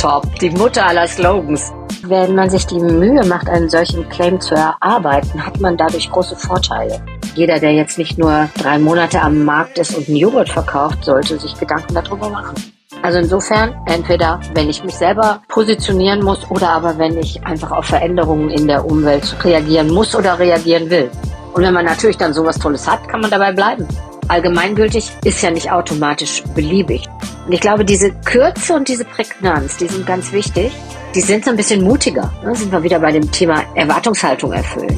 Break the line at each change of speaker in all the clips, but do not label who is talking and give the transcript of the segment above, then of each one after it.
top, die Mutter aller Slogans. Wenn man sich die Mühe macht, einen solchen Claim zu erarbeiten, hat man dadurch große Vorteile. Jeder, der jetzt nicht nur drei Monate am Markt ist und einen Joghurt verkauft, sollte sich Gedanken darüber machen. Also insofern, entweder wenn ich mich selber positionieren muss oder aber wenn ich einfach auf Veränderungen in der Umwelt reagieren muss oder reagieren will. Und wenn man natürlich dann sowas Tolles hat, kann man dabei bleiben. Allgemeingültig ist ja nicht automatisch beliebig. Und ich glaube, diese Kürze und diese Prägnanz, die sind ganz wichtig. Die sind so ein bisschen mutiger. Da sind wir wieder bei dem Thema Erwartungshaltung erfüllen.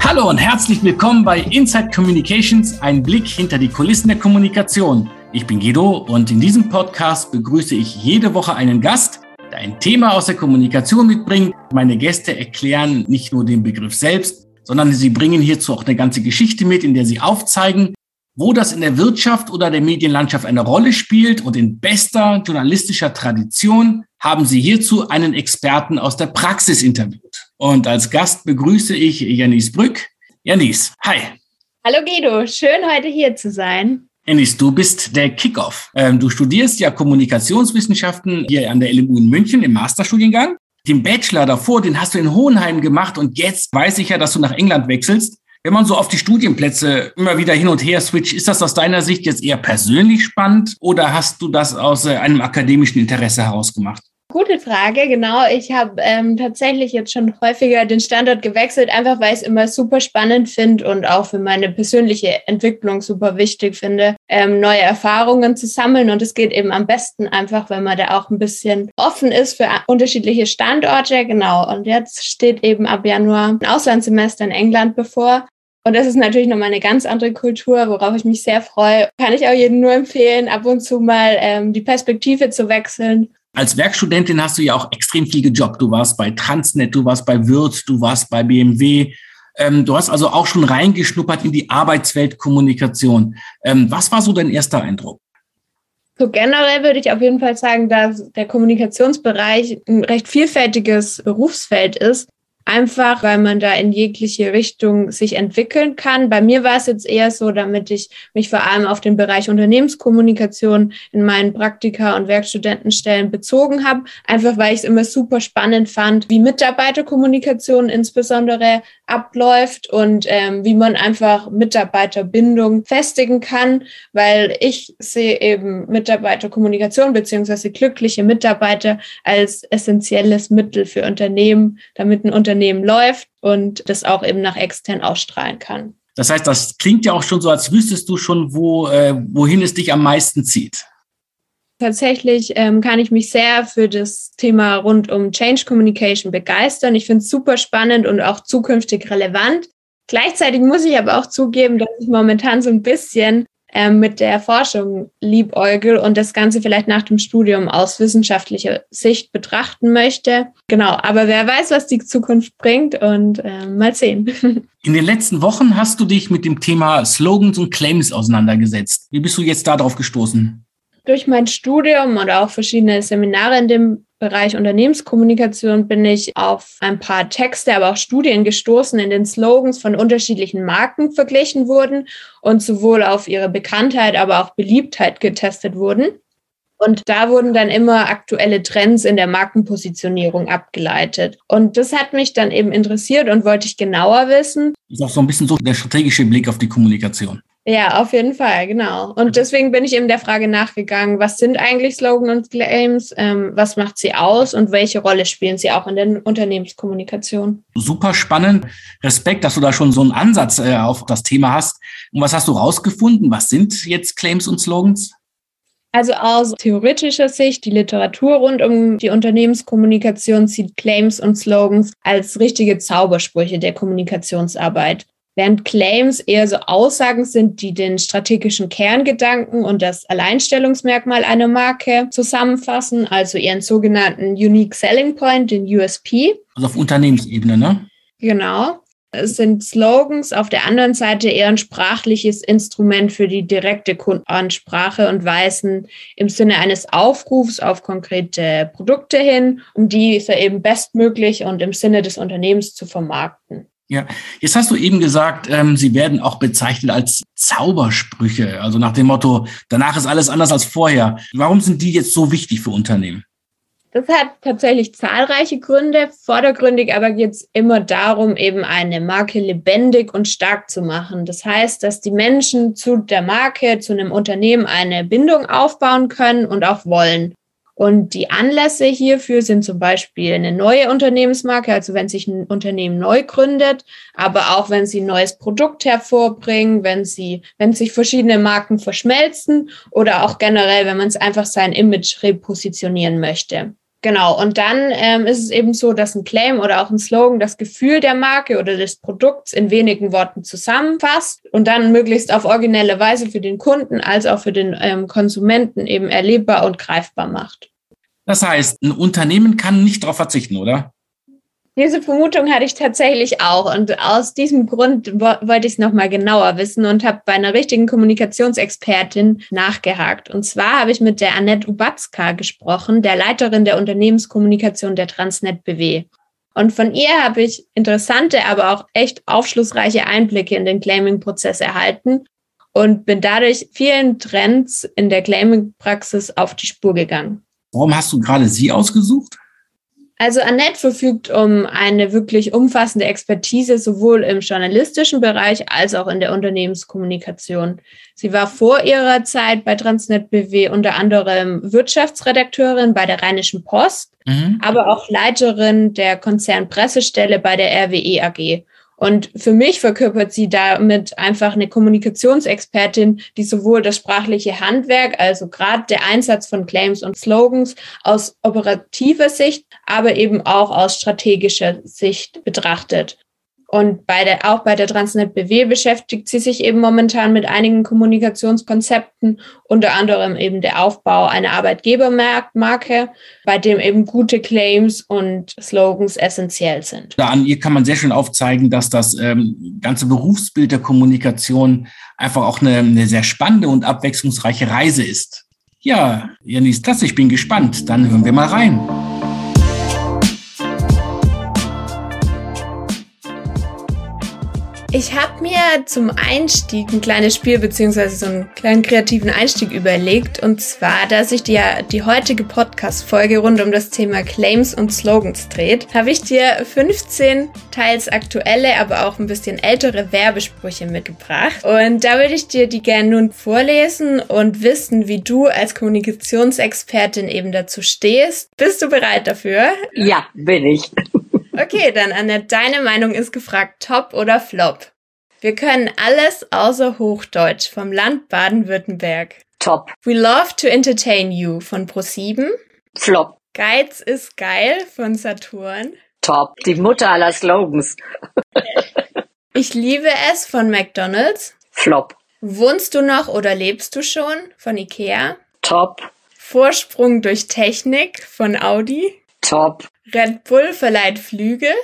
Hallo und herzlich willkommen bei Inside Communications, ein Blick hinter die Kulissen der Kommunikation. Ich bin Guido und in diesem Podcast begrüße ich jede Woche einen Gast, der ein Thema aus der Kommunikation mitbringt. Meine Gäste erklären nicht nur den Begriff selbst, sondern sie bringen hierzu auch eine ganze Geschichte mit, in der sie aufzeigen, wo das in der Wirtschaft oder der Medienlandschaft eine Rolle spielt. Und in bester journalistischer Tradition haben sie hierzu einen Experten aus der Praxis interviewt. Und als Gast begrüße ich Janis Brück. Janis, hi.
Hallo Guido, schön heute hier zu sein.
Janis, du bist der Kickoff. Ähm, du studierst ja Kommunikationswissenschaften hier an der LMU in München im Masterstudiengang. Den Bachelor davor, den hast du in Hohenheim gemacht und jetzt weiß ich ja, dass du nach England wechselst. Wenn man so auf die Studienplätze immer wieder hin und her switcht, ist das aus deiner Sicht jetzt eher persönlich spannend oder hast du das aus äh, einem akademischen Interesse heraus gemacht?
Gute Frage, genau. Ich habe ähm, tatsächlich jetzt schon häufiger den Standort gewechselt, einfach weil ich es immer super spannend finde und auch für meine persönliche Entwicklung super wichtig finde, ähm, neue Erfahrungen zu sammeln. Und es geht eben am besten einfach, wenn man da auch ein bisschen offen ist für unterschiedliche Standorte. Genau. Und jetzt steht eben ab Januar ein Auslandssemester in England bevor. Und das ist natürlich nochmal eine ganz andere Kultur, worauf ich mich sehr freue. Kann ich auch jedem nur empfehlen, ab und zu mal ähm, die Perspektive zu wechseln
als Werkstudentin hast du ja auch extrem viel gejobbt. Du warst bei Transnet, du warst bei Wirth, du warst bei BMW. Ähm, du hast also auch schon reingeschnuppert in die Arbeitsweltkommunikation. Ähm, was war so dein erster Eindruck?
So generell würde ich auf jeden Fall sagen, dass der Kommunikationsbereich ein recht vielfältiges Berufsfeld ist. Einfach, weil man da in jegliche Richtung sich entwickeln kann. Bei mir war es jetzt eher so, damit ich mich vor allem auf den Bereich Unternehmenskommunikation in meinen Praktika- und Werkstudentenstellen bezogen habe. Einfach, weil ich es immer super spannend fand, wie Mitarbeiterkommunikation insbesondere abläuft und ähm, wie man einfach Mitarbeiterbindung festigen kann, weil ich sehe eben Mitarbeiterkommunikation beziehungsweise glückliche Mitarbeiter als essentielles Mittel für Unternehmen, damit ein Unternehmen läuft und das auch eben nach extern ausstrahlen kann.
Das heißt, das klingt ja auch schon so, als wüsstest du schon, wo, äh, wohin es dich am meisten zieht.
Tatsächlich ähm, kann ich mich sehr für das Thema rund um Change Communication begeistern. Ich finde es super spannend und auch zukünftig relevant. Gleichzeitig muss ich aber auch zugeben, dass ich momentan so ein bisschen ähm, mit der Forschung liebäugel und das Ganze vielleicht nach dem Studium aus wissenschaftlicher Sicht betrachten möchte. Genau, aber wer weiß, was die Zukunft bringt und äh, mal sehen.
In den letzten Wochen hast du dich mit dem Thema Slogans und Claims auseinandergesetzt. Wie bist du jetzt darauf gestoßen?
Durch mein Studium und auch verschiedene Seminare in dem Bereich Unternehmenskommunikation bin ich auf ein paar Texte, aber auch Studien gestoßen, in den Slogans von unterschiedlichen Marken verglichen wurden und sowohl auf ihre Bekanntheit, aber auch Beliebtheit getestet wurden. Und da wurden dann immer aktuelle Trends in der Markenpositionierung abgeleitet. Und das hat mich dann eben interessiert und wollte ich genauer wissen.
Das ist auch so ein bisschen so der strategische Blick auf die Kommunikation.
Ja, auf jeden Fall, genau. Und deswegen bin ich eben der Frage nachgegangen, was sind eigentlich Slogan und Claims, ähm, was macht sie aus und welche Rolle spielen sie auch in der Unternehmenskommunikation?
Super spannend. Respekt, dass du da schon so einen Ansatz äh, auf das Thema hast. Und was hast du rausgefunden? Was sind jetzt Claims und Slogans?
Also aus theoretischer Sicht, die Literatur rund um die Unternehmenskommunikation sieht Claims und Slogans als richtige Zaubersprüche der Kommunikationsarbeit. Während Claims eher so Aussagen sind, die den strategischen Kerngedanken und das Alleinstellungsmerkmal einer Marke zusammenfassen, also ihren sogenannten Unique Selling Point, den USP.
Also auf Unternehmensebene, ne?
Genau. Es sind Slogans auf der anderen Seite eher ein sprachliches Instrument für die direkte Kundenansprache und weisen im Sinne eines Aufrufs auf konkrete Produkte hin, um diese eben bestmöglich und im Sinne des Unternehmens zu vermarkten.
Ja, jetzt hast du eben gesagt, ähm, sie werden auch bezeichnet als Zaubersprüche, also nach dem Motto, danach ist alles anders als vorher. Warum sind die jetzt so wichtig für Unternehmen?
Das hat tatsächlich zahlreiche Gründe. Vordergründig aber geht es immer darum, eben eine Marke lebendig und stark zu machen. Das heißt, dass die Menschen zu der Marke, zu einem Unternehmen eine Bindung aufbauen können und auch wollen. Und die Anlässe hierfür sind zum Beispiel eine neue Unternehmensmarke, also wenn sich ein Unternehmen neu gründet, aber auch wenn sie ein neues Produkt hervorbringen, wenn sie, wenn sich verschiedene Marken verschmelzen oder auch generell, wenn man es einfach sein Image repositionieren möchte. Genau, und dann ähm, ist es eben so, dass ein Claim oder auch ein Slogan das Gefühl der Marke oder des Produkts in wenigen Worten zusammenfasst und dann möglichst auf originelle Weise für den Kunden als auch für den ähm, Konsumenten eben erlebbar und greifbar macht.
Das heißt, ein Unternehmen kann nicht darauf verzichten, oder?
Diese Vermutung hatte ich tatsächlich auch und aus diesem Grund wollte ich es nochmal genauer wissen und habe bei einer richtigen Kommunikationsexpertin nachgehakt. Und zwar habe ich mit der Annette Ubatzka gesprochen, der Leiterin der Unternehmenskommunikation der Transnet BW. Und von ihr habe ich interessante, aber auch echt aufschlussreiche Einblicke in den Claiming-Prozess erhalten und bin dadurch vielen Trends in der Claiming-Praxis auf die Spur gegangen.
Warum hast du gerade sie ausgesucht?
Also Annette verfügt um eine wirklich umfassende Expertise sowohl im journalistischen Bereich als auch in der Unternehmenskommunikation. Sie war vor ihrer Zeit bei Transnet BW unter anderem Wirtschaftsredakteurin bei der Rheinischen Post, mhm. aber auch Leiterin der Konzernpressestelle bei der RWE AG. Und für mich verkörpert sie damit einfach eine Kommunikationsexpertin, die sowohl das sprachliche Handwerk, also gerade der Einsatz von Claims und Slogans aus operativer Sicht, aber eben auch aus strategischer Sicht betrachtet. Und bei der, auch bei der Transnet BW beschäftigt sie sich eben momentan mit einigen Kommunikationskonzepten, unter anderem eben der Aufbau einer Arbeitgebermarke, bei dem eben gute Claims und Slogans essentiell sind.
Da an ihr kann man sehr schön aufzeigen, dass das ähm, ganze Berufsbild der Kommunikation einfach auch eine, eine sehr spannende und abwechslungsreiche Reise ist. Ja, Janis, das, ich bin gespannt. Dann hören wir mal rein.
Ich habe mir zum Einstieg ein kleines Spiel beziehungsweise so einen kleinen kreativen Einstieg überlegt. Und zwar, dass sich dir die heutige Podcast-Folge rund um das Thema Claims und Slogans dreht, habe ich dir 15 teils aktuelle, aber auch ein bisschen ältere Werbesprüche mitgebracht. Und da würde ich dir die gerne nun vorlesen und wissen, wie du als Kommunikationsexpertin eben dazu stehst. Bist du bereit dafür?
Ja, bin ich.
Okay, dann Annette, deine Meinung ist gefragt, top oder flop? Wir können alles außer Hochdeutsch vom Land Baden-Württemberg.
Top.
We love to entertain you von Pro7.
Flop.
Geiz ist geil von Saturn.
Top. Die Mutter aller Slogans.
ich liebe es von McDonald's.
Flop.
Wohnst du noch oder lebst du schon von Ikea?
Top.
Vorsprung durch Technik von Audi.
Top.
Red Bull verleiht Flügel.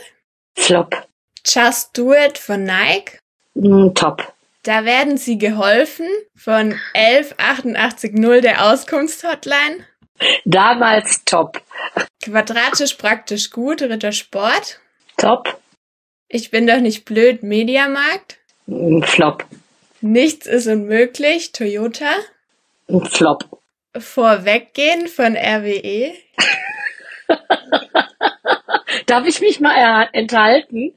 Flop.
Just Do It von Nike.
Mm, top.
Da werden sie geholfen von 11880 der Auskunftshotline.
Damals top.
Quadratisch praktisch gut, Ritter Sport.
Top.
Ich bin doch nicht blöd, Mediamarkt.
Mm, flop.
Nichts ist unmöglich, Toyota.
Mm, flop.
Vorweggehen von RWE.
Darf ich mich mal enthalten?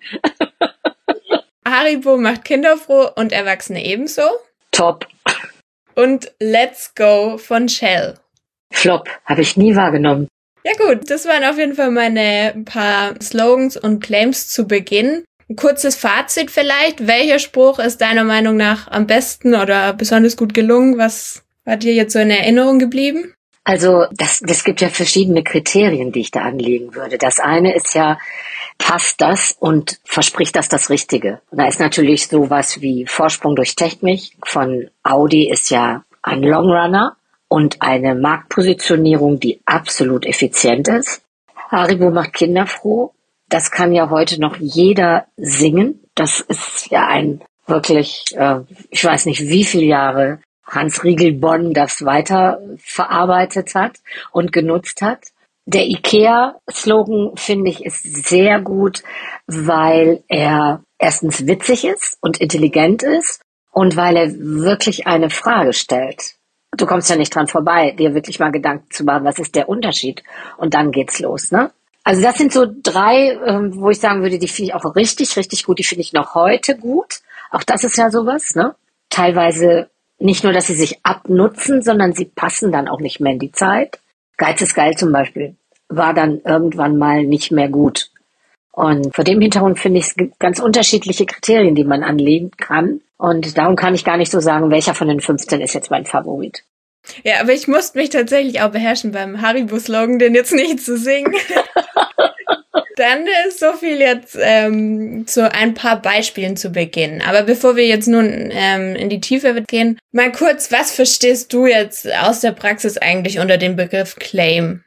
Haribo macht Kinder froh und Erwachsene ebenso.
Top.
Und Let's Go von Shell.
Flop. Habe ich nie wahrgenommen.
Ja gut, das waren auf jeden Fall meine paar Slogans und Claims zu Beginn. Ein kurzes Fazit vielleicht. Welcher Spruch ist deiner Meinung nach am besten oder besonders gut gelungen? Was war dir jetzt so in Erinnerung geblieben?
Also das, das gibt ja verschiedene Kriterien, die ich da anlegen würde. Das eine ist ja, passt das und verspricht das das Richtige? Und da ist natürlich sowas wie Vorsprung durch Technik von Audi ist ja ein Longrunner und eine Marktpositionierung, die absolut effizient ist. Haribo macht Kinder froh. Das kann ja heute noch jeder singen. Das ist ja ein wirklich, äh, ich weiß nicht wie viele Jahre Hans Riegel Bonn das weiter verarbeitet hat und genutzt hat. Der IKEA-Slogan, finde ich, ist sehr gut, weil er erstens witzig ist und intelligent ist und weil er wirklich eine Frage stellt. Du kommst ja nicht dran vorbei, dir wirklich mal Gedanken zu machen, was ist der Unterschied? Und dann geht's los, ne? Also das sind so drei, ähm, wo ich sagen würde, die finde ich auch richtig, richtig gut. Die finde ich noch heute gut. Auch das ist ja sowas, ne? Teilweise nicht nur, dass sie sich abnutzen, sondern sie passen dann auch nicht mehr in die Zeit. Geiz ist geil zum Beispiel war dann irgendwann mal nicht mehr gut. Und vor dem Hintergrund finde ich, es gibt ganz unterschiedliche Kriterien, die man anlegen kann. Und darum kann ich gar nicht so sagen, welcher von den 15 ist jetzt mein Favorit.
Ja, aber ich musste mich tatsächlich auch beherrschen beim Haribo-Slogan, den jetzt nicht zu singen. Dann ist so viel jetzt ähm, zu ein paar Beispielen zu Beginn. Aber bevor wir jetzt nun ähm, in die Tiefe gehen, mal kurz, was verstehst du jetzt aus der Praxis eigentlich unter dem Begriff Claim?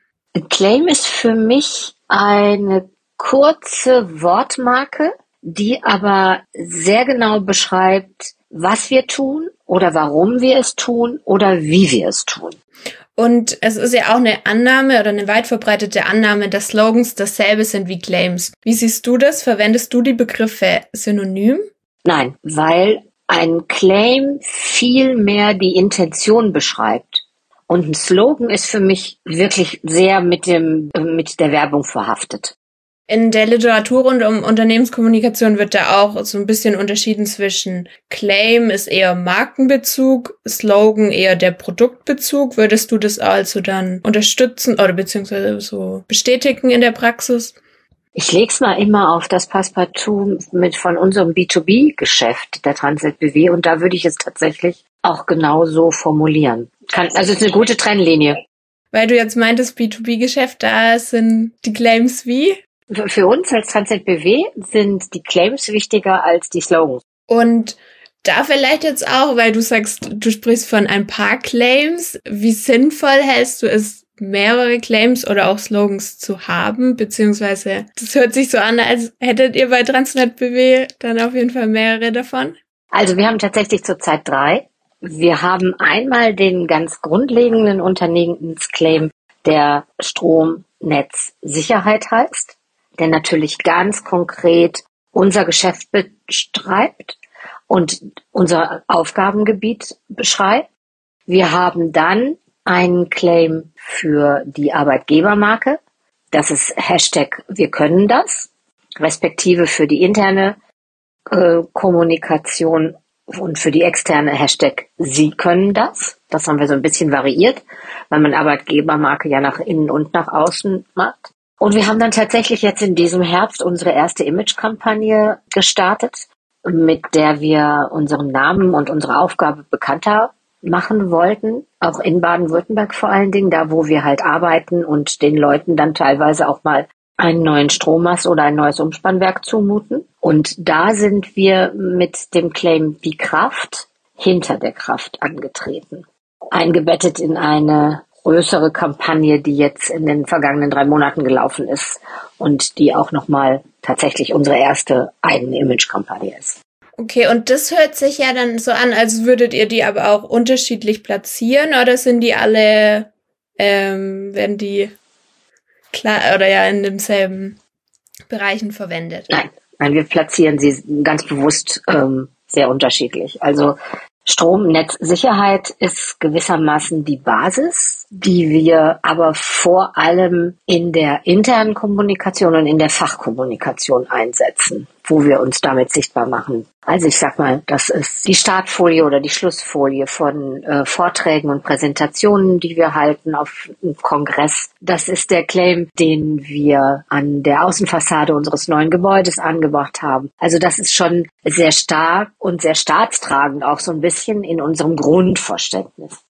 Claim ist für mich eine kurze Wortmarke, die aber sehr genau beschreibt, was wir tun oder warum wir es tun oder wie wir es tun.
Und es ist ja auch eine Annahme oder eine weit verbreitete Annahme, dass Slogans dasselbe sind wie Claims. Wie siehst du das? Verwendest du die Begriffe synonym?
Nein, weil ein Claim viel mehr die Intention beschreibt. Und ein Slogan ist für mich wirklich sehr mit dem, mit der Werbung verhaftet.
In der Literatur rund um Unternehmenskommunikation wird da auch so ein bisschen unterschieden zwischen Claim ist eher Markenbezug, Slogan eher der Produktbezug. Würdest du das also dann unterstützen oder beziehungsweise so bestätigen in der Praxis?
Ich leg's mal immer auf das Passepartout mit von unserem B2B-Geschäft der Transit BW und da würde ich es tatsächlich auch genau so formulieren. Kann, also es ist eine gute Trennlinie.
Weil du jetzt meintest, B2B-Geschäft, da sind die Claims wie?
Für uns als Transit BW sind die Claims wichtiger als die Slogans.
Und da vielleicht jetzt auch, weil du sagst, du sprichst von ein paar Claims. Wie sinnvoll hältst du es, mehrere Claims oder auch Slogans zu haben, beziehungsweise das hört sich so an, als hättet ihr bei Transnet BW dann auf jeden Fall mehrere davon?
Also wir haben tatsächlich zurzeit drei. Wir haben einmal den ganz grundlegenden Unternehmensclaim, der Stromnetzsicherheit heißt, der natürlich ganz konkret unser Geschäft beschreibt und unser Aufgabengebiet beschreibt. Wir haben dann einen Claim für die Arbeitgebermarke. Das ist Hashtag Wir können das, respektive für die interne äh, Kommunikation und für die externe Hashtag Sie können das. Das haben wir so ein bisschen variiert, weil man Arbeitgebermarke ja nach innen und nach außen macht. Und wir haben dann tatsächlich jetzt in diesem Herbst unsere erste Image-Kampagne gestartet, mit der wir unseren Namen und unsere Aufgabe bekannter machen wollten, auch in Baden-Württemberg vor allen Dingen, da wo wir halt arbeiten und den Leuten dann teilweise auch mal einen neuen Strommast oder ein neues Umspannwerk zumuten. Und da sind wir mit dem Claim Die Kraft hinter der Kraft angetreten. Eingebettet in eine größere Kampagne, die jetzt in den vergangenen drei Monaten gelaufen ist und die auch nochmal tatsächlich unsere erste eigene Image-Kampagne ist.
Okay, und das hört sich ja dann so an, als würdet ihr die aber auch unterschiedlich platzieren oder sind die alle, ähm, werden die klar oder ja in demselben Bereichen verwendet?
Nein, nein, wir platzieren sie ganz bewusst ähm, sehr unterschiedlich. Also Stromnetzsicherheit ist gewissermaßen die Basis, die wir aber vor allem in der internen Kommunikation und in der Fachkommunikation einsetzen wo wir uns damit sichtbar machen. Also ich sag mal, das ist die Startfolie oder die Schlussfolie von äh, Vorträgen und Präsentationen, die wir halten auf einem Kongress. Das ist der Claim, den wir an der Außenfassade unseres neuen Gebäudes angebracht haben. Also das ist schon sehr stark und sehr staatstragend auch so ein bisschen in unserem Grundverständnis.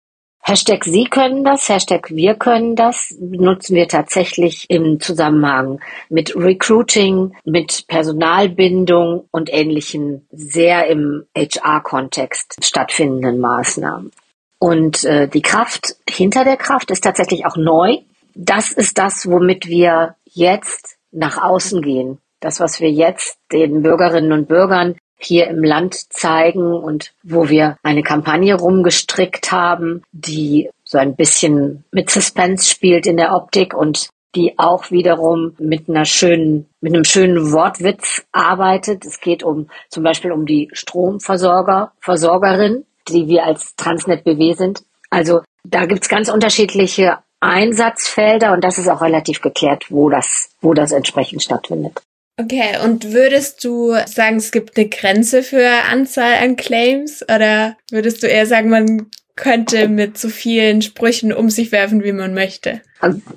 Hashtag Sie können das, Hashtag Wir können das nutzen wir tatsächlich im Zusammenhang mit Recruiting, mit Personalbindung und ähnlichen sehr im HR-Kontext stattfindenden Maßnahmen. Und äh, die Kraft hinter der Kraft ist tatsächlich auch neu. Das ist das, womit wir jetzt nach außen gehen. Das, was wir jetzt den Bürgerinnen und Bürgern hier im Land zeigen und wo wir eine Kampagne rumgestrickt haben, die so ein bisschen mit Suspense spielt in der Optik und die auch wiederum mit einer schönen, mit einem schönen Wortwitz arbeitet. Es geht um zum Beispiel um die Stromversorger, Versorgerin, die wir als Transnet BW sind. Also da gibt's ganz unterschiedliche Einsatzfelder und das ist auch relativ geklärt, wo das, wo das entsprechend stattfindet.
Okay, und würdest du sagen, es gibt eine Grenze für Anzahl an Claims oder würdest du eher sagen, man könnte mit so vielen Sprüchen um sich werfen, wie man möchte?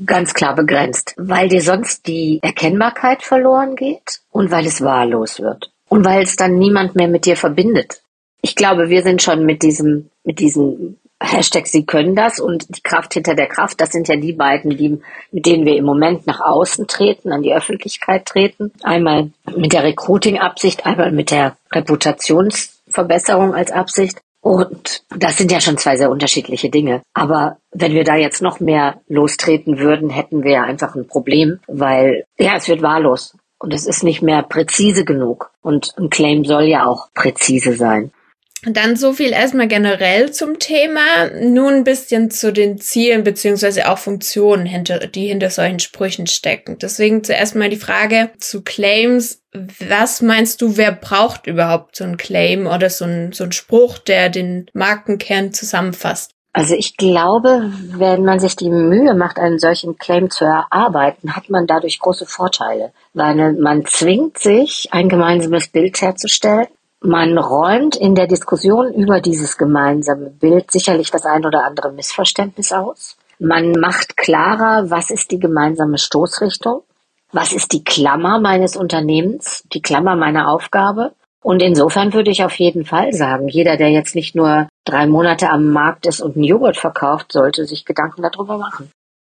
Ganz klar begrenzt, weil dir sonst die Erkennbarkeit verloren geht und weil es wahllos wird und weil es dann niemand mehr mit dir verbindet. Ich glaube, wir sind schon mit diesem, mit diesem Hashtag Sie können das und die Kraft hinter der Kraft, das sind ja die beiden, die, mit denen wir im Moment nach außen treten, an die Öffentlichkeit treten. Einmal mit der Recruiting-Absicht, einmal mit der Reputationsverbesserung als Absicht. Und das sind ja schon zwei sehr unterschiedliche Dinge. Aber wenn wir da jetzt noch mehr lostreten würden, hätten wir ja einfach ein Problem, weil ja, es wird wahllos. Und es ist nicht mehr präzise genug. Und ein Claim soll ja auch präzise sein.
Dann so viel erstmal generell zum Thema. Nun ein bisschen zu den Zielen beziehungsweise auch Funktionen, hinter, die hinter solchen Sprüchen stecken. Deswegen zuerst mal die Frage zu Claims. Was meinst du, wer braucht überhaupt so ein Claim oder so ein, so ein Spruch, der den Markenkern zusammenfasst?
Also ich glaube, wenn man sich die Mühe macht, einen solchen Claim zu erarbeiten, hat man dadurch große Vorteile, weil man zwingt sich, ein gemeinsames Bild herzustellen man räumt in der Diskussion über dieses gemeinsame Bild sicherlich das ein oder andere Missverständnis aus. Man macht klarer, was ist die gemeinsame Stoßrichtung, was ist die Klammer meines Unternehmens, die Klammer meiner Aufgabe. Und insofern würde ich auf jeden Fall sagen, jeder, der jetzt nicht nur drei Monate am Markt ist und einen Joghurt verkauft, sollte sich Gedanken darüber machen.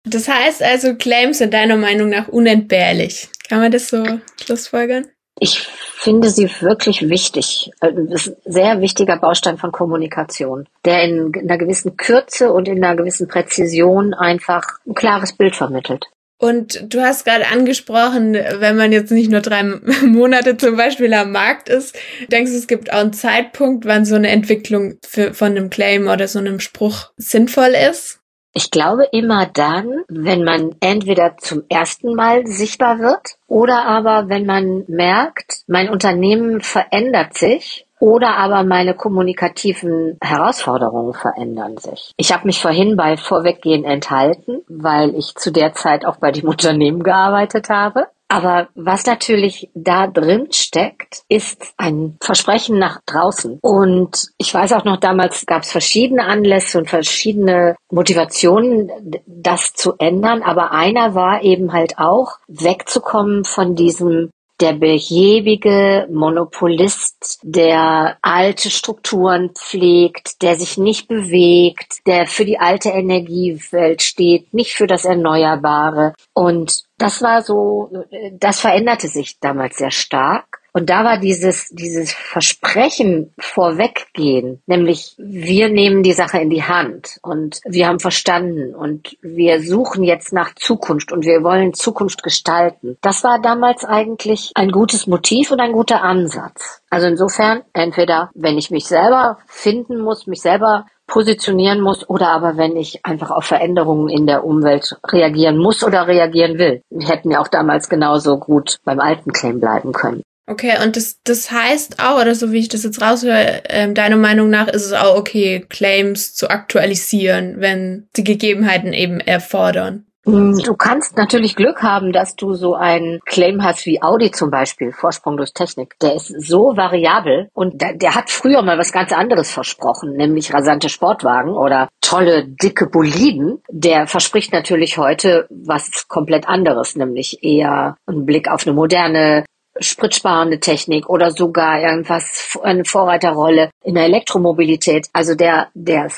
Das heißt also, Claims sind deiner Meinung nach unentbehrlich. Kann man das so schlussfolgern?
Ich finde sie wirklich wichtig. Das ist ein sehr wichtiger Baustein von Kommunikation, der in einer gewissen Kürze und in einer gewissen Präzision einfach ein klares Bild vermittelt.
Und du hast gerade angesprochen, wenn man jetzt nicht nur drei Monate zum Beispiel am Markt ist, denkst du, es gibt auch einen Zeitpunkt, wann so eine Entwicklung für, von einem Claim oder so einem Spruch sinnvoll ist?
Ich glaube immer dann, wenn man entweder zum ersten Mal sichtbar wird oder aber wenn man merkt, mein Unternehmen verändert sich oder aber meine kommunikativen Herausforderungen verändern sich. Ich habe mich vorhin bei Vorweggehen enthalten, weil ich zu der Zeit auch bei dem Unternehmen gearbeitet habe. Aber was natürlich da drin steckt, ist ein Versprechen nach draußen. Und ich weiß auch noch, damals gab es verschiedene Anlässe und verschiedene Motivationen, das zu ändern. Aber einer war eben halt auch, wegzukommen von diesem der behäbige Monopolist, der alte Strukturen pflegt, der sich nicht bewegt, der für die alte Energiewelt steht, nicht für das Erneuerbare. Und das war so, das veränderte sich damals sehr stark. Und da war dieses, dieses Versprechen vorweggehen, nämlich wir nehmen die Sache in die Hand und wir haben verstanden und wir suchen jetzt nach Zukunft und wir wollen Zukunft gestalten. Das war damals eigentlich ein gutes Motiv und ein guter Ansatz. Also insofern, entweder wenn ich mich selber finden muss, mich selber positionieren muss oder aber wenn ich einfach auf Veränderungen in der Umwelt reagieren muss oder reagieren will. Wir hätten ja auch damals genauso gut beim alten Claim bleiben können.
Okay, und das, das heißt auch, oder so wie ich das jetzt raushöre, äh, deiner Meinung nach ist es auch okay, Claims zu aktualisieren, wenn die Gegebenheiten eben erfordern.
Hm, du kannst natürlich Glück haben, dass du so einen Claim hast wie Audi zum Beispiel, Vorsprung durch Technik. Der ist so variabel und der, der, hat früher mal was ganz anderes versprochen, nämlich rasante Sportwagen oder tolle, dicke Boliden. Der verspricht natürlich heute was komplett anderes, nämlich eher einen Blick auf eine moderne spritsparende Technik oder sogar irgendwas, eine Vorreiterrolle in der Elektromobilität. Also der, der,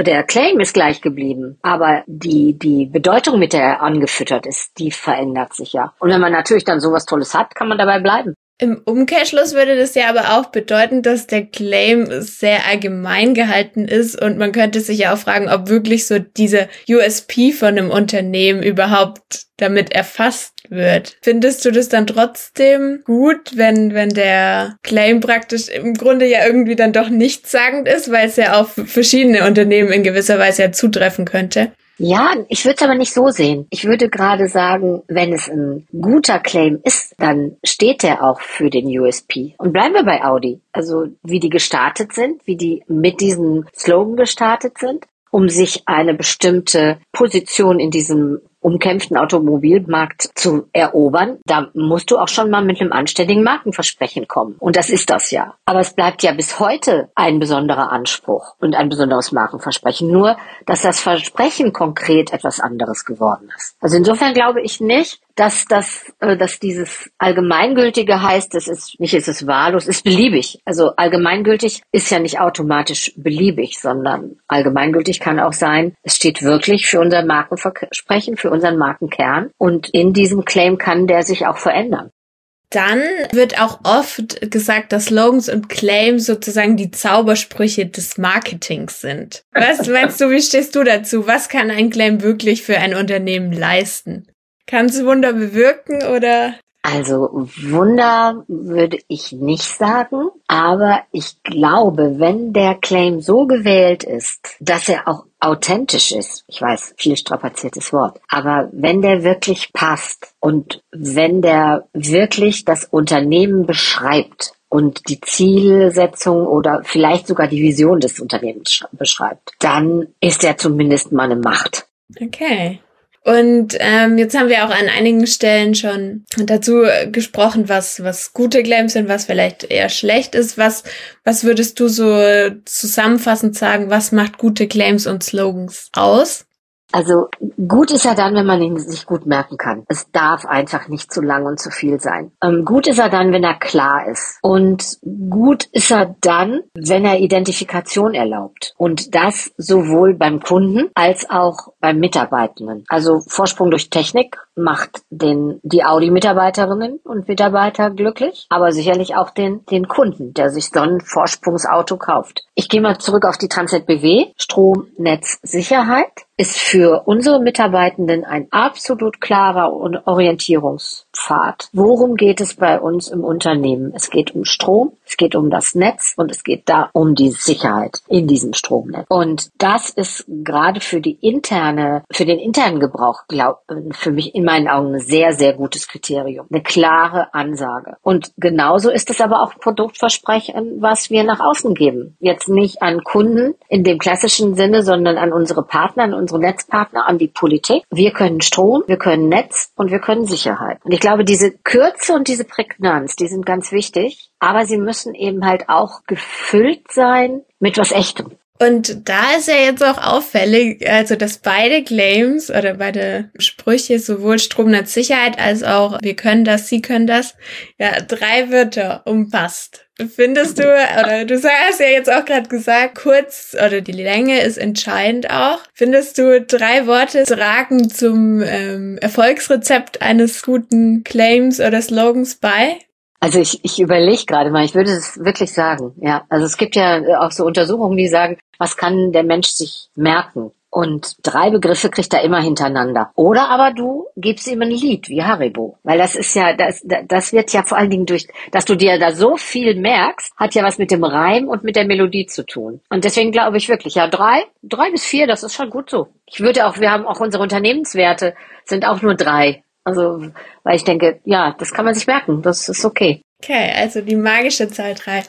der Claim ist gleich geblieben, aber die, die Bedeutung, mit der er angefüttert ist, die verändert sich ja. Und wenn man natürlich dann sowas Tolles hat, kann man dabei bleiben.
Im Umkehrschluss würde das ja aber auch bedeuten, dass der Claim sehr allgemein gehalten ist und man könnte sich ja auch fragen, ob wirklich so diese USP von einem Unternehmen überhaupt damit erfasst wird. Findest du das dann trotzdem gut, wenn, wenn der Claim praktisch im Grunde ja irgendwie dann doch nichtssagend ist, weil es ja auf verschiedene Unternehmen in gewisser Weise ja zutreffen könnte?
Ja, ich würde es aber nicht so sehen. Ich würde gerade sagen, wenn es ein guter Claim ist, dann steht der auch für den USP. Und bleiben wir bei Audi. Also wie die gestartet sind, wie die mit diesem Slogan gestartet sind, um sich eine bestimmte Position in diesem umkämpften Automobilmarkt zu erobern, da musst du auch schon mal mit einem anständigen Markenversprechen kommen. Und das ist das ja. Aber es bleibt ja bis heute ein besonderer Anspruch und ein besonderes Markenversprechen. Nur, dass das Versprechen konkret etwas anderes geworden ist. Also insofern glaube ich nicht, dass das, äh, dass dieses Allgemeingültige heißt, es ist nicht, es ist wahllos, ist beliebig. Also allgemeingültig ist ja nicht automatisch beliebig, sondern allgemeingültig kann auch sein, es steht wirklich für unser Markenversprechen, für unseren Markenkern und in diesem Claim kann der sich auch verändern.
Dann wird auch oft gesagt, dass Slogans und Claims sozusagen die Zaubersprüche des Marketings sind. Was meinst du, wie stehst du dazu? Was kann ein Claim wirklich für ein Unternehmen leisten? Kann es Wunder bewirken oder?
Also Wunder würde ich nicht sagen, aber ich glaube, wenn der Claim so gewählt ist, dass er auch authentisch ist, ich weiß, viel strapaziertes Wort, aber wenn der wirklich passt und wenn der wirklich das Unternehmen beschreibt, und die Zielsetzung oder vielleicht sogar die Vision des Unternehmens beschreibt, dann ist er zumindest mal eine Macht.
Okay. Und ähm, jetzt haben wir auch an einigen Stellen schon dazu gesprochen, was, was gute Claims sind, was vielleicht eher schlecht ist. Was, was würdest du so zusammenfassend sagen, was macht gute Claims und Slogans aus?
Also gut ist er dann, wenn man ihn sich gut merken kann. Es darf einfach nicht zu lang und zu viel sein. Ähm, gut ist er dann, wenn er klar ist. Und gut ist er dann, wenn er Identifikation erlaubt. Und das sowohl beim Kunden als auch beim Mitarbeitenden. Also Vorsprung durch Technik macht den, die Audi-Mitarbeiterinnen und Mitarbeiter glücklich, aber sicherlich auch den, den Kunden, der sich so ein Vorsprungsauto kauft. Ich gehe mal zurück auf die Transnet BW. Stromnetzsicherheit ist für unsere Mitarbeitenden ein absolut klarer Orientierungspfad. Worum geht es bei uns im Unternehmen? Es geht um Strom, es geht um das Netz und es geht da um die Sicherheit in diesem Stromnetz. Und das ist gerade für die interne, für den internen Gebrauch, glaub, für mich in meinen Augen ein sehr, sehr gutes Kriterium. Eine klare Ansage. Und genauso ist es aber auch Produktversprechen, was wir nach außen geben. Jetzt nicht an Kunden in dem klassischen Sinne, sondern an unsere Partner, an unsere Netzpartner, an die Politik. Wir können Strom, wir können Netz und wir können Sicherheit. Und ich glaube, diese Kürze und diese Prägnanz, die sind ganz wichtig, aber sie müssen eben halt auch gefüllt sein mit was Echtem.
Und da ist ja jetzt auch auffällig, also dass beide Claims oder beide Sprüche, sowohl Stromnetzsicherheit als auch wir können das, sie können das, ja, drei Wörter umfasst. Findest du, oder du hast ja jetzt auch gerade gesagt, kurz oder die Länge ist entscheidend auch. Findest du drei Worte tragen zum ähm, Erfolgsrezept eines guten Claims oder Slogans bei?
Also ich, ich überlege gerade mal, ich würde es wirklich sagen, ja. Also es gibt ja auch so Untersuchungen, die sagen, was kann der Mensch sich merken? Und drei Begriffe kriegt er immer hintereinander. Oder aber du gibst ihm ein Lied wie Haribo. Weil das ist ja, das, das wird ja vor allen Dingen durch, dass du dir da so viel merkst, hat ja was mit dem Reim und mit der Melodie zu tun. Und deswegen glaube ich wirklich, ja, drei, drei bis vier, das ist schon gut so. Ich würde auch, wir haben auch unsere Unternehmenswerte, sind auch nur drei. Also, weil ich denke, ja, das kann man sich merken, das ist okay.
Okay, also die magische Zahl drei.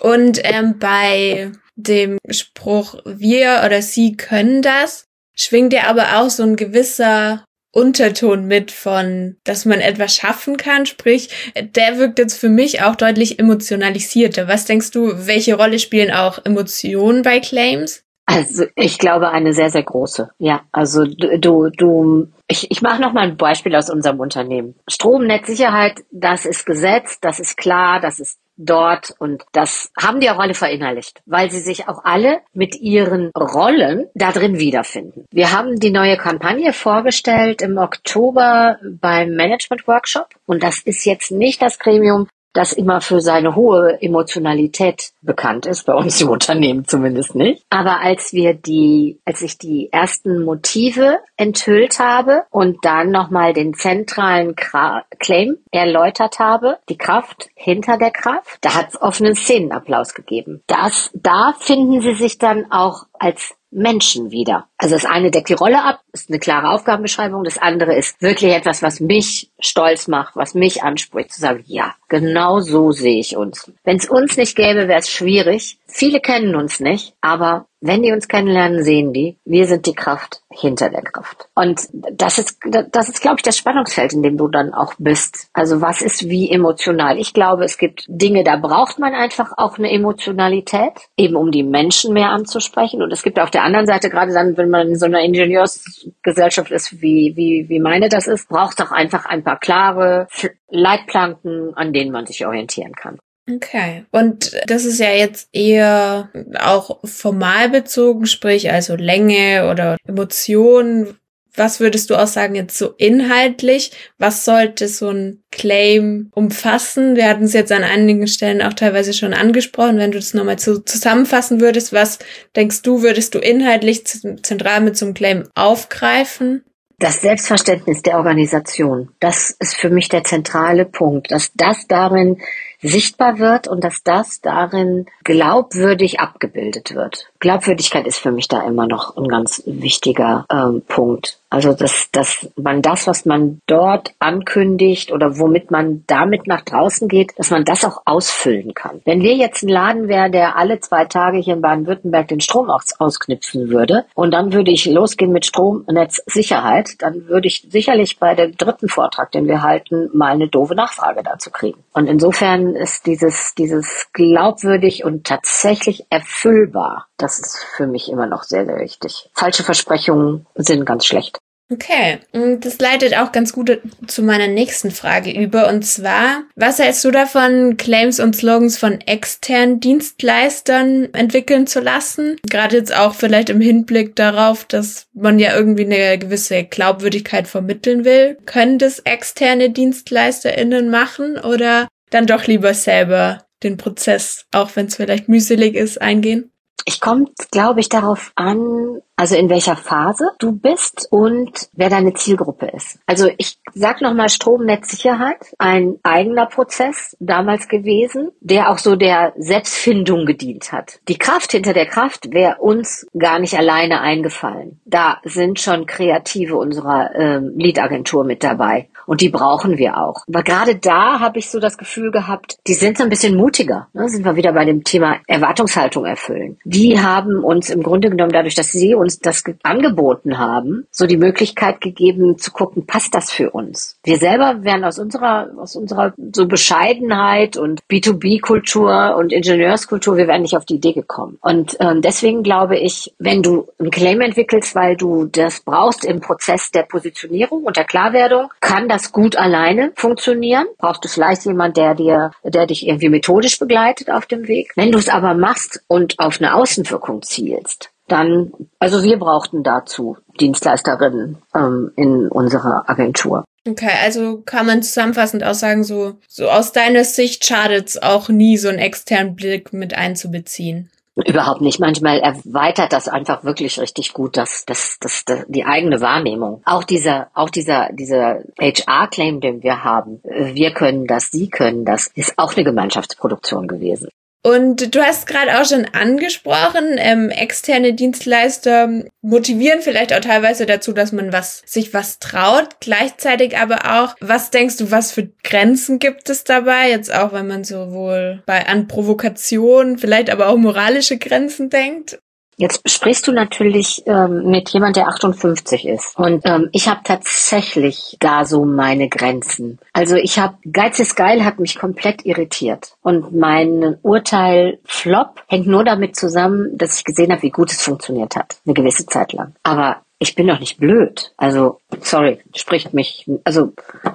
Und ähm, bei dem Spruch wir oder sie können das, schwingt ja aber auch so ein gewisser Unterton mit von, dass man etwas schaffen kann. Sprich, der wirkt jetzt für mich auch deutlich emotionalisierter. Was denkst du, welche Rolle spielen auch Emotionen bei Claims?
Also ich glaube eine sehr, sehr große. Ja, also du, du, ich, ich mache noch mal ein Beispiel aus unserem Unternehmen. Stromnetzsicherheit, das ist Gesetz, das ist klar, das ist dort und das haben die auch alle verinnerlicht, weil sie sich auch alle mit ihren Rollen da drin wiederfinden. Wir haben die neue Kampagne vorgestellt im Oktober beim Management Workshop und das ist jetzt nicht das Gremium, das immer für seine hohe Emotionalität bekannt ist, bei uns im Unternehmen zumindest nicht. Aber als wir die, als ich die ersten Motive enthüllt habe und dann nochmal den zentralen Claim erläutert habe, die Kraft hinter der Kraft, da hat es offenen Szenenapplaus gegeben. Das, da finden sie sich dann auch als Menschen wieder. Also das eine deckt die Rolle ab, ist eine klare Aufgabenbeschreibung. Das andere ist wirklich etwas, was mich stolz macht, was mich anspricht, zu sagen, ja, genau so sehe ich uns. Wenn es uns nicht gäbe, wäre es schwierig. Viele kennen uns nicht, aber wenn die uns kennenlernen, sehen die, wir sind die Kraft hinter der Kraft. Und das ist, das ist, glaube ich, das Spannungsfeld, in dem du dann auch bist. Also was ist wie emotional? Ich glaube, es gibt Dinge, da braucht man einfach auch eine Emotionalität, eben um die Menschen mehr anzusprechen. Und es gibt auf der anderen Seite, gerade dann, wenn man in so einer Ingenieursgesellschaft ist, wie, wie, wie meine das ist, braucht es auch einfach ein paar klare Leitplanken, an denen man sich orientieren kann.
Okay. Und das ist ja jetzt eher auch formal bezogen, sprich also Länge oder Emotionen. Was würdest du auch sagen jetzt so inhaltlich? Was sollte so ein Claim umfassen? Wir hatten es jetzt an einigen Stellen auch teilweise schon angesprochen. Wenn du das nochmal zu, zusammenfassen würdest, was denkst du, würdest du inhaltlich zentral mit so einem Claim aufgreifen?
Das Selbstverständnis der Organisation, das ist für mich der zentrale Punkt, dass das darin sichtbar wird und dass das darin glaubwürdig abgebildet wird. Glaubwürdigkeit ist für mich da immer noch ein ganz wichtiger ähm, Punkt. Also dass, dass man das, was man dort ankündigt oder womit man damit nach draußen geht, dass man das auch ausfüllen kann. Wenn wir jetzt ein Laden wären, der alle zwei Tage hier in Baden-Württemberg den Strom aus, ausknipsen würde und dann würde ich losgehen mit Stromnetzsicherheit, dann würde ich sicherlich bei dem dritten Vortrag, den wir halten, mal eine doofe Nachfrage dazu kriegen. Und insofern ist dieses, dieses glaubwürdig und tatsächlich erfüllbar, das ist für mich immer noch sehr, sehr wichtig. Falsche Versprechungen sind ganz schlecht.
Okay, das leitet auch ganz gut zu meiner nächsten Frage über. Und zwar, was hältst du davon, Claims und Slogans von externen Dienstleistern entwickeln zu lassen? Gerade jetzt auch vielleicht im Hinblick darauf, dass man ja irgendwie eine gewisse Glaubwürdigkeit vermitteln will. Können das externe DienstleisterInnen machen oder dann doch lieber selber den Prozess, auch wenn es vielleicht mühselig ist, eingehen?
Ich kommt, glaube ich, darauf an, also in welcher Phase du bist und wer deine Zielgruppe ist. Also ich sag nochmal Stromnetzsicherheit, ein eigener Prozess damals gewesen, der auch so der Selbstfindung gedient hat. Die Kraft hinter der Kraft wäre uns gar nicht alleine eingefallen. Da sind schon Kreative unserer ähm, Lead-Agentur mit dabei. Und die brauchen wir auch. Aber gerade da habe ich so das Gefühl gehabt, die sind so ein bisschen mutiger. Ne? Sind wir wieder bei dem Thema Erwartungshaltung erfüllen. Die haben uns im Grunde genommen dadurch, dass sie uns das angeboten haben, so die Möglichkeit gegeben zu gucken, passt das für uns? Wir selber wären aus unserer, aus unserer so Bescheidenheit und B2B-Kultur und Ingenieurskultur, wir wären nicht auf die Idee gekommen. Und ähm, deswegen glaube ich, wenn du einen Claim entwickelst, weil du das brauchst im Prozess der Positionierung und der Klarwerdung, kann das gut alleine funktionieren. Brauchst du vielleicht jemand, der dir, der dich irgendwie methodisch begleitet auf dem Weg. Wenn du es aber machst und auf eine Außenwirkung zielst, dann, also wir brauchten dazu Dienstleisterinnen ähm, in unserer Agentur.
Okay, also kann man zusammenfassend auch sagen, so, so aus deiner Sicht schadet es auch nie, so einen externen Blick mit einzubeziehen.
Überhaupt nicht. Manchmal erweitert das einfach wirklich richtig gut, das, das, das, das die eigene Wahrnehmung. Auch dieser, auch dieser, dieser HR-Claim, den wir haben, wir können das, Sie können das, ist auch eine Gemeinschaftsproduktion gewesen.
Und du hast gerade auch schon angesprochen, ähm, externe Dienstleister motivieren vielleicht auch teilweise dazu, dass man was sich was traut. Gleichzeitig aber auch, was denkst du, was für Grenzen gibt es dabei? Jetzt auch, wenn man sowohl bei an Provokation, vielleicht aber auch moralische Grenzen denkt.
Jetzt sprichst du natürlich ähm, mit jemand, der 58 ist. Und ähm, ich habe tatsächlich da so meine Grenzen. Also ich habe, Geiz ist geil hat mich komplett irritiert. Und mein Urteil Flop hängt nur damit zusammen, dass ich gesehen habe, wie gut es funktioniert hat. Eine gewisse Zeit lang. Aber ich bin doch nicht blöd. Also, sorry, spricht mich, also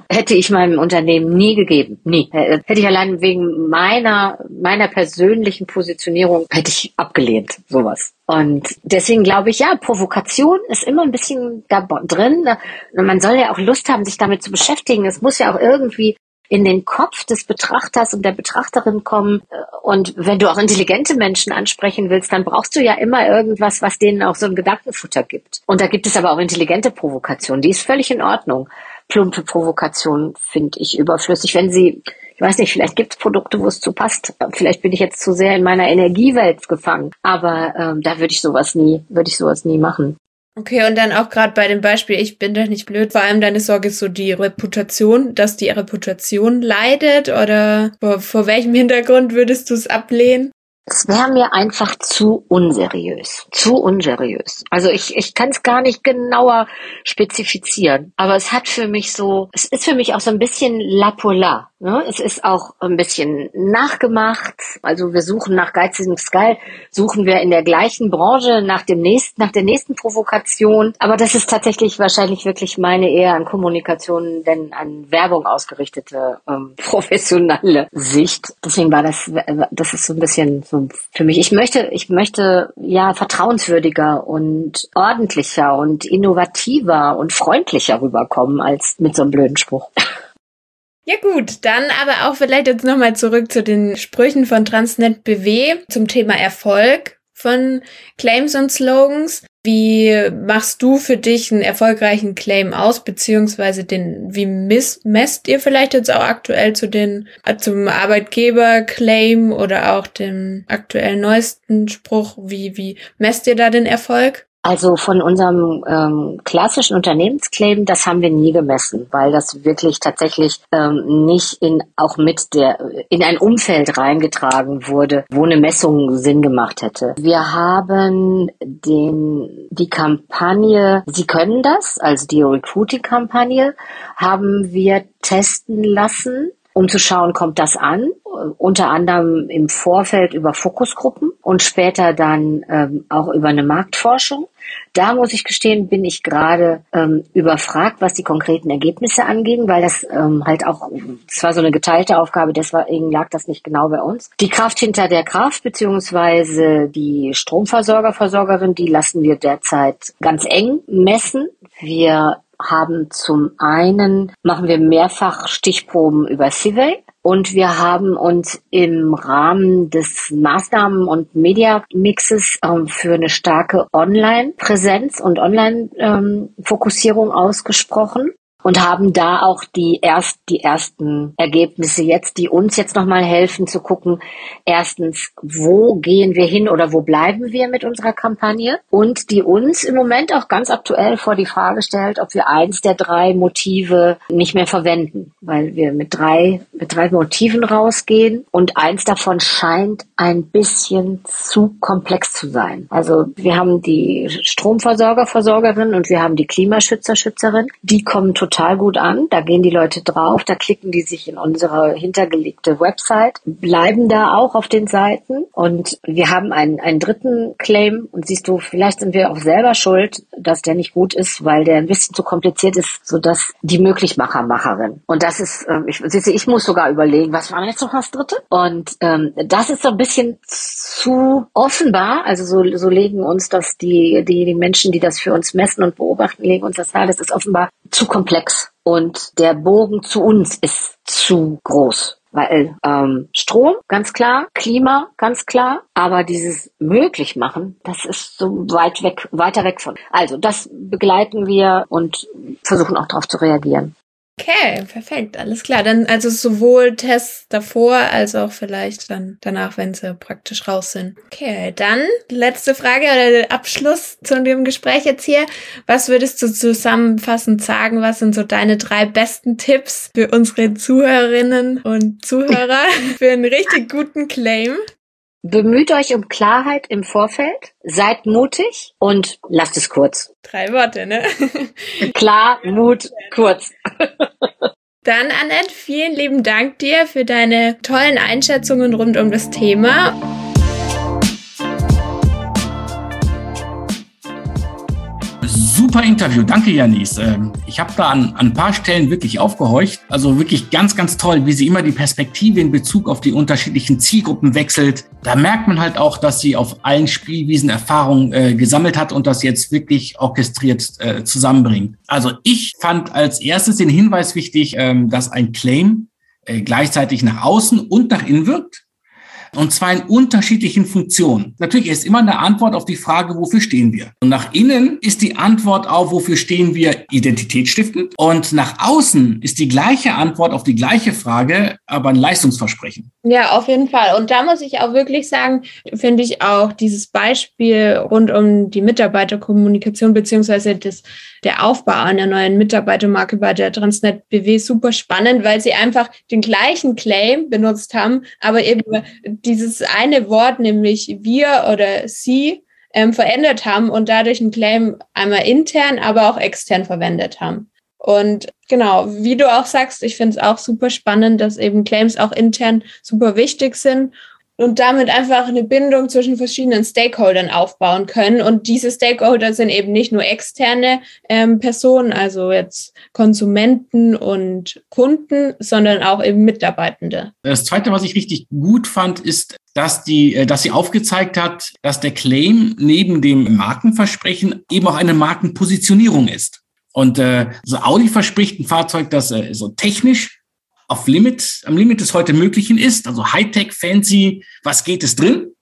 hätte ich meinem Unternehmen nie gegeben. Nie. Hätte ich allein wegen meiner, meiner persönlichen Positionierung, hätte ich abgelehnt, sowas. Und deswegen glaube ich, ja, Provokation ist immer ein bisschen da drin. Man soll ja auch Lust haben, sich damit zu beschäftigen. Es muss ja auch irgendwie in den Kopf des Betrachters und der Betrachterin kommen. Und wenn du auch intelligente Menschen ansprechen willst, dann brauchst du ja immer irgendwas, was denen auch so ein Gedankenfutter gibt. Und da gibt es aber auch intelligente Provokation. Die ist völlig in Ordnung. Plumpe Provokation finde ich überflüssig. Wenn sie Ich weiß nicht, vielleicht gibt es Produkte, wo es zu passt. Vielleicht bin ich jetzt zu sehr in meiner Energiewelt gefangen. Aber ähm, da würde ich sowas nie, würde ich sowas nie machen.
Okay, und dann auch gerade bei dem Beispiel, ich bin doch nicht blöd, vor allem deine Sorge ist so die Reputation, dass die Reputation leidet oder vor, vor welchem Hintergrund würdest du es ablehnen?
Es wäre mir einfach zu unseriös. Zu unseriös. Also ich, ich kann es gar nicht genauer spezifizieren. Aber es hat für mich so, es ist für mich auch so ein bisschen la pola. Ne? Es ist auch ein bisschen nachgemacht. Also wir suchen nach geizigem Sky, suchen wir in der gleichen Branche nach dem nächsten, nach der nächsten Provokation. Aber das ist tatsächlich wahrscheinlich wirklich meine eher an Kommunikation, denn an Werbung ausgerichtete ähm, professionelle Sicht. Deswegen war das, das ist so ein bisschen so für mich. Ich möchte, ich möchte ja vertrauenswürdiger und ordentlicher und innovativer und freundlicher rüberkommen als mit so einem blöden Spruch.
Ja gut, dann aber auch vielleicht jetzt nochmal zurück zu den Sprüchen von Transnet BW zum Thema Erfolg von Claims und Slogans. Wie machst du für dich einen erfolgreichen Claim aus, beziehungsweise den, wie miss, messt ihr vielleicht jetzt auch aktuell zu den, zum Arbeitgeber-Claim oder auch dem aktuell neuesten Spruch? Wie, wie messt ihr da den Erfolg?
Also von unserem ähm, klassischen Unternehmensclaim, das haben wir nie gemessen, weil das wirklich tatsächlich ähm, nicht in auch mit der in ein Umfeld reingetragen wurde, wo eine Messung Sinn gemacht hätte. Wir haben den die Kampagne Sie können das, also die Recruiting-Kampagne, haben wir testen lassen um zu schauen, kommt das an, unter anderem im Vorfeld über Fokusgruppen und später dann ähm, auch über eine Marktforschung. Da muss ich gestehen, bin ich gerade ähm, überfragt, was die konkreten Ergebnisse anging, weil das ähm, halt auch, es war so eine geteilte Aufgabe, deswegen lag das nicht genau bei uns. Die Kraft hinter der Kraft, beziehungsweise die Stromversorger, Versorgerin, die lassen wir derzeit ganz eng messen. Wir haben. Zum einen, machen wir mehrfach Stichproben über Civey und wir haben uns im Rahmen des Maßnahmen- und Media-Mixes ähm, für eine starke Online-Präsenz und Online-Fokussierung ähm, ausgesprochen und haben da auch die erst die ersten Ergebnisse jetzt, die uns jetzt nochmal helfen zu gucken, erstens, wo gehen wir hin oder wo bleiben wir mit unserer Kampagne? Und die uns im Moment auch ganz aktuell vor die Frage stellt, ob wir eins der drei Motive nicht mehr verwenden, weil wir mit drei mit drei Motiven rausgehen. Und eins davon scheint ein bisschen zu komplex zu sein. Also wir haben die Stromversorger, Versorgerin und wir haben die Klimaschützer, Schützerin, die kommen total total gut an. Da gehen die Leute drauf, da klicken die sich in unsere hintergelegte Website, bleiben da auch auf den Seiten und wir haben einen, einen dritten Claim und siehst du, vielleicht sind wir auch selber schuld, dass der nicht gut ist, weil der ein bisschen zu kompliziert ist, sodass die Möglichmacher Macherin. Und das ist, ähm, ich, ich muss sogar überlegen, was war jetzt noch das dritte? Und ähm, das ist so ein bisschen zu offenbar, also so, so legen uns das die, die, die Menschen, die das für uns messen und beobachten, legen uns das nahe, das ist offenbar zu komplex und der Bogen zu uns ist zu groß. Weil ähm, Strom, ganz klar, Klima, ganz klar, aber dieses möglich machen, das ist so weit weg, weiter weg von. Also das begleiten wir und versuchen auch darauf zu reagieren.
Okay, perfekt, alles klar. Dann also sowohl Tests davor als auch vielleicht dann danach, wenn sie praktisch raus sind. Okay, dann letzte Frage oder Abschluss zu dem Gespräch jetzt hier. Was würdest du zusammenfassend sagen? Was sind so deine drei besten Tipps für unsere Zuhörerinnen und Zuhörer für einen richtig guten Claim?
Bemüht euch um Klarheit im Vorfeld, seid mutig und lasst es kurz.
Drei Worte, ne?
Klar, Mut, kurz.
Dann, Annette, vielen lieben Dank dir für deine tollen Einschätzungen rund um das Thema.
Super Interview, danke Janis. Ähm, ich habe da an, an ein paar Stellen wirklich aufgehorcht. Also wirklich ganz, ganz toll, wie sie immer die Perspektive in Bezug auf die unterschiedlichen Zielgruppen wechselt. Da merkt man halt auch, dass sie auf allen Spielwiesen Erfahrung äh, gesammelt hat und das jetzt wirklich orchestriert äh, zusammenbringt. Also ich fand als erstes den Hinweis wichtig, ähm, dass ein Claim äh, gleichzeitig nach außen und nach innen wirkt. Und zwar in unterschiedlichen Funktionen. Natürlich ist immer eine Antwort auf die Frage, wofür stehen wir? Und nach innen ist die Antwort auf, wofür stehen wir, identitätsstiftend. Und nach außen ist die gleiche Antwort auf die gleiche Frage, aber ein Leistungsversprechen.
Ja, auf jeden Fall. Und da muss ich auch wirklich sagen, finde ich auch dieses Beispiel rund um die Mitarbeiterkommunikation beziehungsweise das, der Aufbau einer neuen Mitarbeitermarke bei der Transnet BW super spannend, weil sie einfach den gleichen Claim benutzt haben, aber eben dieses eine Wort, nämlich wir oder sie, ähm, verändert haben und dadurch einen Claim einmal intern, aber auch extern verwendet haben. Und genau, wie du auch sagst, ich finde es auch super spannend, dass eben Claims auch intern super wichtig sind und damit einfach eine Bindung zwischen verschiedenen Stakeholdern aufbauen können. Und diese Stakeholder sind eben nicht nur externe ähm, Personen, also jetzt Konsumenten und Kunden, sondern auch eben Mitarbeitende.
Das Zweite, was ich richtig gut fand, ist, dass, die, äh, dass sie aufgezeigt hat, dass der Claim neben dem Markenversprechen eben auch eine Markenpositionierung ist. Und äh, so Audi verspricht ein Fahrzeug, das äh, so technisch auf Limit, am Limit des heute Möglichen ist, also Hightech, Fancy, was geht es drin?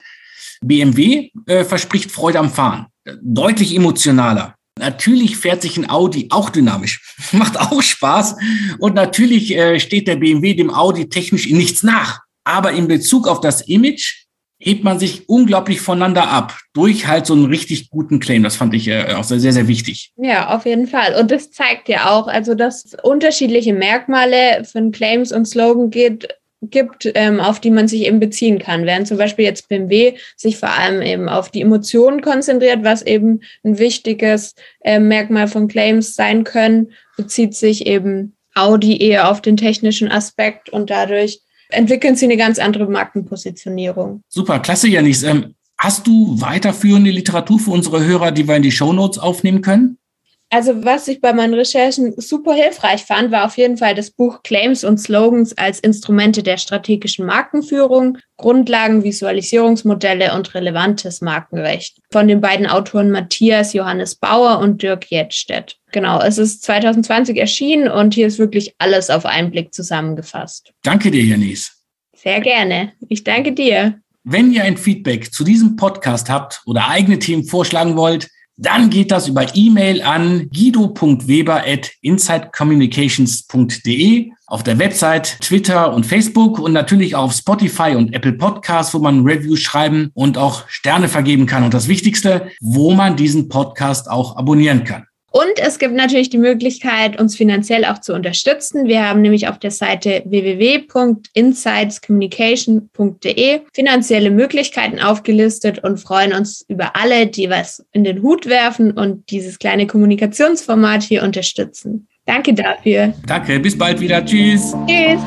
BMW äh, verspricht Freude am Fahren, deutlich emotionaler. Natürlich fährt sich ein Audi auch dynamisch, macht auch Spaß und natürlich äh, steht der BMW dem Audi technisch in nichts nach. Aber in Bezug auf das Image hebt man sich unglaublich voneinander ab durch halt so einen richtig guten Claim. Das fand ich äh, auch sehr, sehr, sehr wichtig.
Ja, auf jeden Fall. Und das zeigt ja auch, also dass unterschiedliche Merkmale von Claims und Slogan geht, gibt, ähm, auf die man sich eben beziehen kann. Während zum Beispiel jetzt BMW sich vor allem eben auf die Emotionen konzentriert, was eben ein wichtiges äh, Merkmal von Claims sein können, bezieht sich eben Audi eher auf den technischen Aspekt und dadurch entwickeln sie eine ganz andere Markenpositionierung.
Super, klasse, Janis. Ähm, hast du weiterführende Literatur für unsere Hörer, die wir in die Shownotes aufnehmen können?
Also was ich bei meinen Recherchen super hilfreich fand, war auf jeden Fall das Buch Claims und Slogans als Instrumente der strategischen Markenführung, Grundlagen, Visualisierungsmodelle und relevantes Markenrecht von den beiden Autoren Matthias Johannes Bauer und Dirk Jettstedt. Genau, es ist 2020 erschienen und hier ist wirklich alles auf einen Blick zusammengefasst.
Danke dir, Janice.
Sehr gerne. Ich danke dir.
Wenn ihr ein Feedback zu diesem Podcast habt oder eigene Themen vorschlagen wollt, dann geht das über E-Mail an guido.weber at insidecommunications.de auf der Website, Twitter und Facebook und natürlich auf Spotify und Apple Podcasts, wo man Reviews schreiben und auch Sterne vergeben kann. Und das Wichtigste, wo man diesen Podcast auch abonnieren kann.
Und es gibt natürlich die Möglichkeit, uns finanziell auch zu unterstützen. Wir haben nämlich auf der Seite www.insightscommunication.de finanzielle Möglichkeiten aufgelistet und freuen uns über alle, die was in den Hut werfen und dieses kleine Kommunikationsformat hier unterstützen. Danke dafür.
Danke, bis bald wieder. Tschüss. Tschüss.